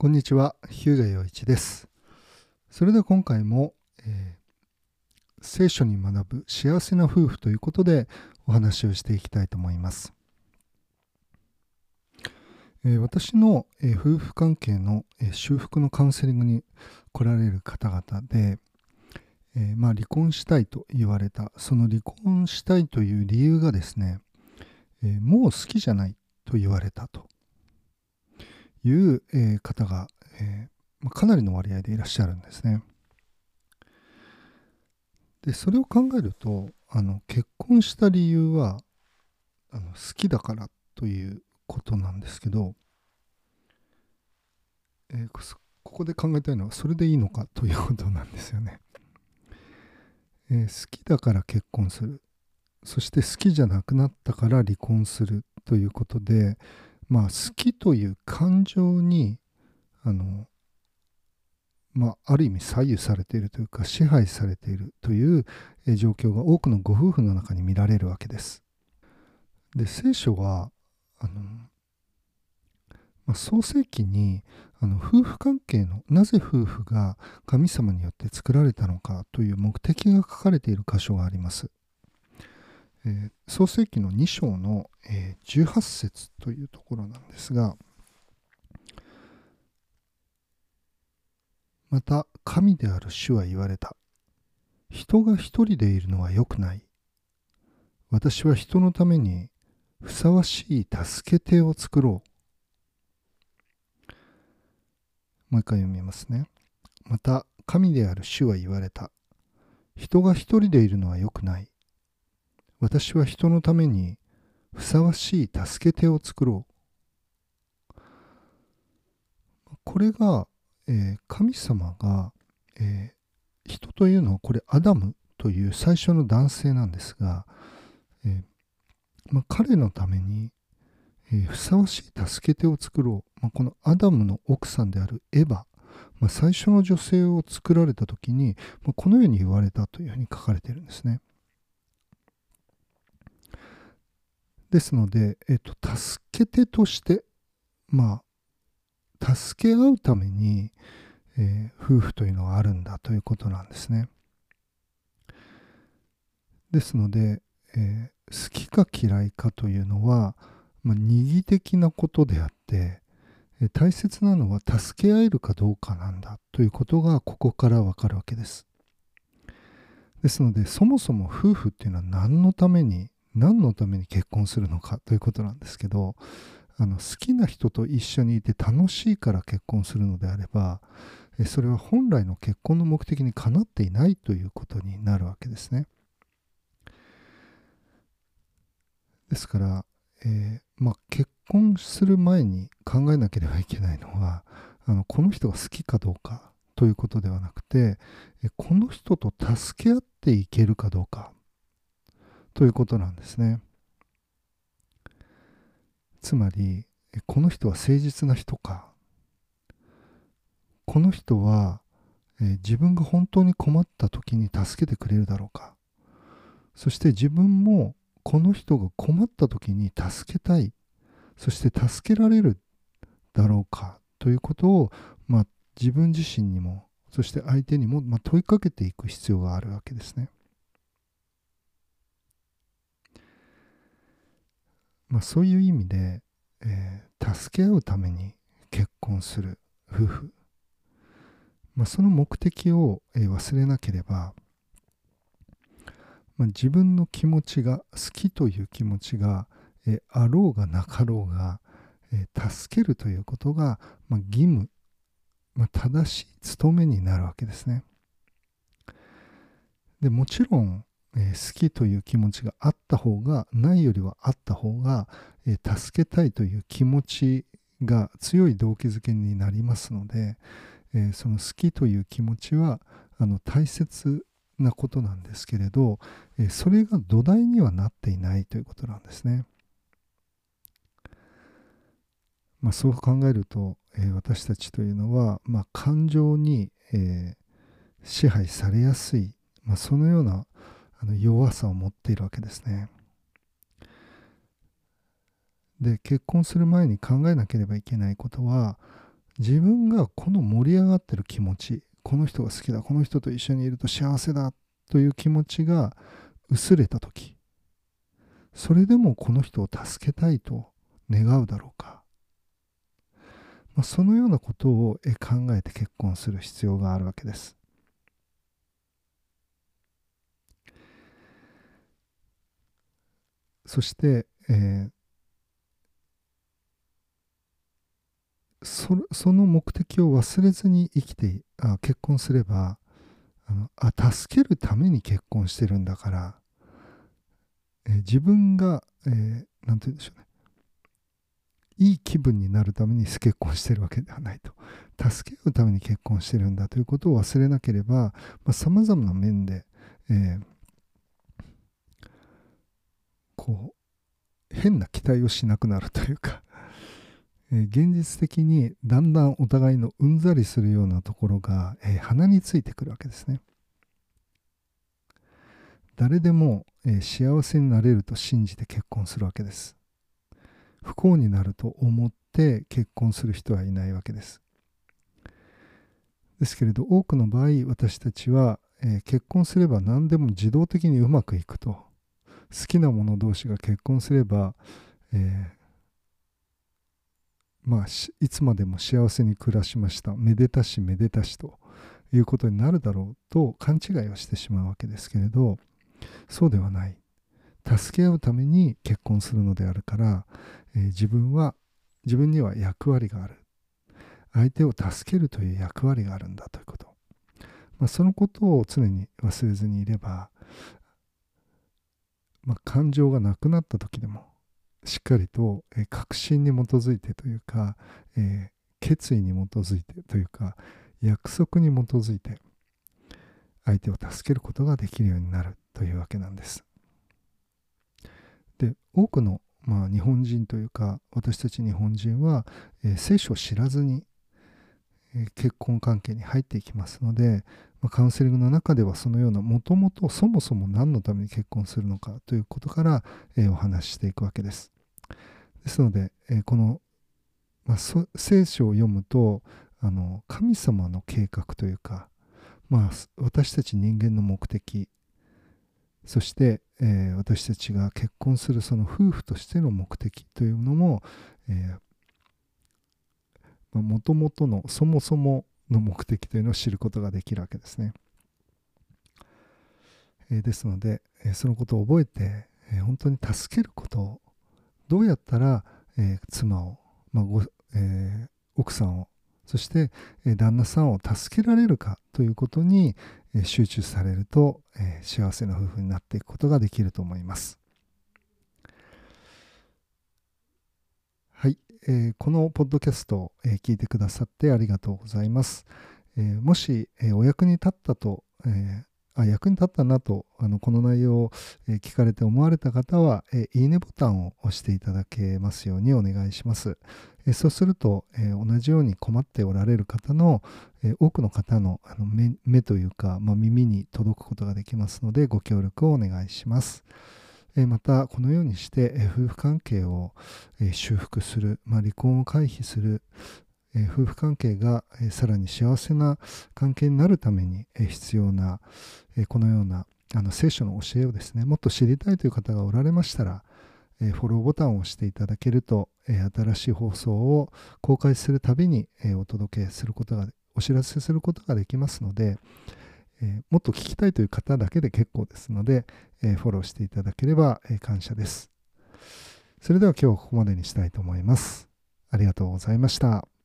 こんにちは、日向洋一です。それでは今回も、えー聖書に学ぶ幸せな夫婦ということでお話をしていきたいと思います。えー私の、えー夫婦関係の、え修復のカウンセリングに来られる方々で、えまあ、離婚したいと言われたその離婚したいという理由がですね、えもう好きじゃないと言われたという、え方が、えーまかなりの割合でいらっしゃるんですね。でそれを考えるとあの結婚した理由はあの好きだからということなんですけど、えーこここで考えたいのはそれでいいのかということなんですよね。えー好きだから結婚するそして好きじゃなくなったから離婚するということでまあ好きという感情にあのまあ、ある意味左右されているというか支配されているという状況が多くのご夫婦の中に見られるわけです。で聖書はあの、まあ、創世記にあの夫婦関係のなぜ夫婦が神様によって作られたのかという目的が書かれている箇所があります。えー創世記の2章の、えー18節というところなんですがまた神である主は言われた。人が一人でいるのは良くない。私は人のためにふさわしい助け手を作ろう。もう一回読みますね。また神である主は言われた。人が一人でいるのは良くない。私は人のためにふさわしい助け手を作ろう。これがえー神様が、えー人というのはこれアダムという最初の男性なんですが、えーまあ、彼のために、えふさわしい助け手を作ろう、まあ、このアダムの奥さんであるエヴァ、まあ、最初の女性を作られた時に、ま、このように言われたというふうに書かれているんですね。ですので、えっと、助け手として、まあ、助け合うために、えー夫婦というのはあるんだということなんですね。ですので、えー好きか嫌いかというのは、まあ、二義的なことであって、えー大切なのは助け合えるかどうかなんだということがここからわかるわけです。ですのでそもそも夫婦っていうのは何のために何のために結婚するのかということなんですけどあの好きな人と一緒にいて楽しいから結婚するのであればそれは本来の結婚の目的にかなっていないということになるわけですね。ですから、えーまあ、結婚する前に考えなければいけないのはあのこの人が好きかどうかということではなくてこの人と助け合っていけるかどうかということなんですね。つまりこの人は誠実な人かこの人は、え自分が本当に困った時に助けてくれるだろうかそして自分もこの人が困った時に助けたいそして助けられるだろうかということを、まあ、自分自身にもそして相手にも、まあ、問いかけていく必要があるわけですね。まあ、そういう意味で、えー助け合うために結婚する夫婦、まあ、その目的を、えー忘れなければ、まあ、自分の気持ちが好きという気持ちが、えーあろうがなかろうが、えー助けるということが、まあ、義務、まあ、正しい務めになるわけですね。でもちろん、えー好きという気持ちがあった方がないよりはあった方が、えー助けたいという気持ちが強い動機づけになりますので、えーその好きという気持ちはあの大切なことなんですけれど、えそれが土台にはなっていないということなんですね。まあ、そう考えると、え私たちというのは、まあ、感情に、え支配されやすい、まあ、そのようなあの弱さを持っているわけですね。で結婚する前に考えなければいけないことは自分がこの盛り上がってる気持ちこの人が好きだこの人と一緒にいると幸せだという気持ちが薄れた時それでもこの人を助けたいと願うだろうか、まあ、そのようなことを考えて結婚する必要があるわけですそして、えー、そその目的を忘れずに生きてあ結婚すればあのあ助けるために結婚してるんだから、えー、自分が何、えー、て言うんでしょうね。いい気分になるために結婚してるわけではないと。助け合うために結婚してるんだということを忘れなければさまざ、まな面で、えー、こう変な期待をしなくなるというか え現実的にだんだんお互いのうんざりするようなところが、え鼻についてくるわけですね。誰でも、え幸せになれると信じて結婚するわけです。不幸になると思って結婚する人はいないわけです。ですけれど多くの場合私たちは、え結婚すれば何でも自動的にうまくいくと好きな者同士が結婚すれば、えーまあ、いつまでも幸せに暮らしました。めでたしめでたしということになるだろうと勘違いをしてしまうわけですけれどそうではない。助け合うために結婚するのであるから、えー、自分は自分には役割がある。相手を助けるという役割があるんだということ、まあ、そのことを常に忘れずにいれば、まあ、感情がなくなった時でもしっかりと、えー、確信に基づいてというか、えー、決意に基づいてというか約束に基づいて相手を助けることができるようになるというわけなんです。で多くの、まあ、日本人というか私たち日本人は、えー、聖書を知らずに、え結婚関係に入っていきますので、まあ、カウンセリングの中ではそのようなもともとそもそも何のために結婚するのかということから、えー、お話ししていくわけです。ですので、えー、この、まあ、聖書を読むとあの神様の計画というか、まあ、私たち人間の目的そして、えー、私たちが結婚するその夫婦としての目的というのももともとのそもそもの目的というのを知ることができるわけですね。え、ですので、え、そのことを覚えて、え、本当に助けることをどうやったら、え妻を、まあごえ奥さんをそして、え旦那さんを助けられるかということに、え集中されると、え幸せな夫婦になっていくことができると思います。はい、えー、このポッドキャストを、えー、聞いてくださってありがとうございます。えー、もし、えお役に立ったと、えあ役に立ったなとあのこの内容を、え聞かれて思われた方は、えいいねボタンを押していただけますようにお願いします。えそうすると、え同じように困っておられる方の、え多くの方のあの目目というか、まあ、耳に届くことができますのでご協力をお願いします。またこのようにして夫婦関係を修復する、まあ、離婚を回避する夫婦関係がさらに幸せな関係になるために必要なこのようなあの聖書の教えをですねもっと知りたいという方がおられましたらフォローボタンを押していただけると新しい放送を公開するたびにお届けすることがお知らせすることができますのでえ、もっと聞きたいという方だけで結構ですので、え、フォローしていただければ、え、感謝です。それでは今日はここまでにしたいと思います。ありがとうございました。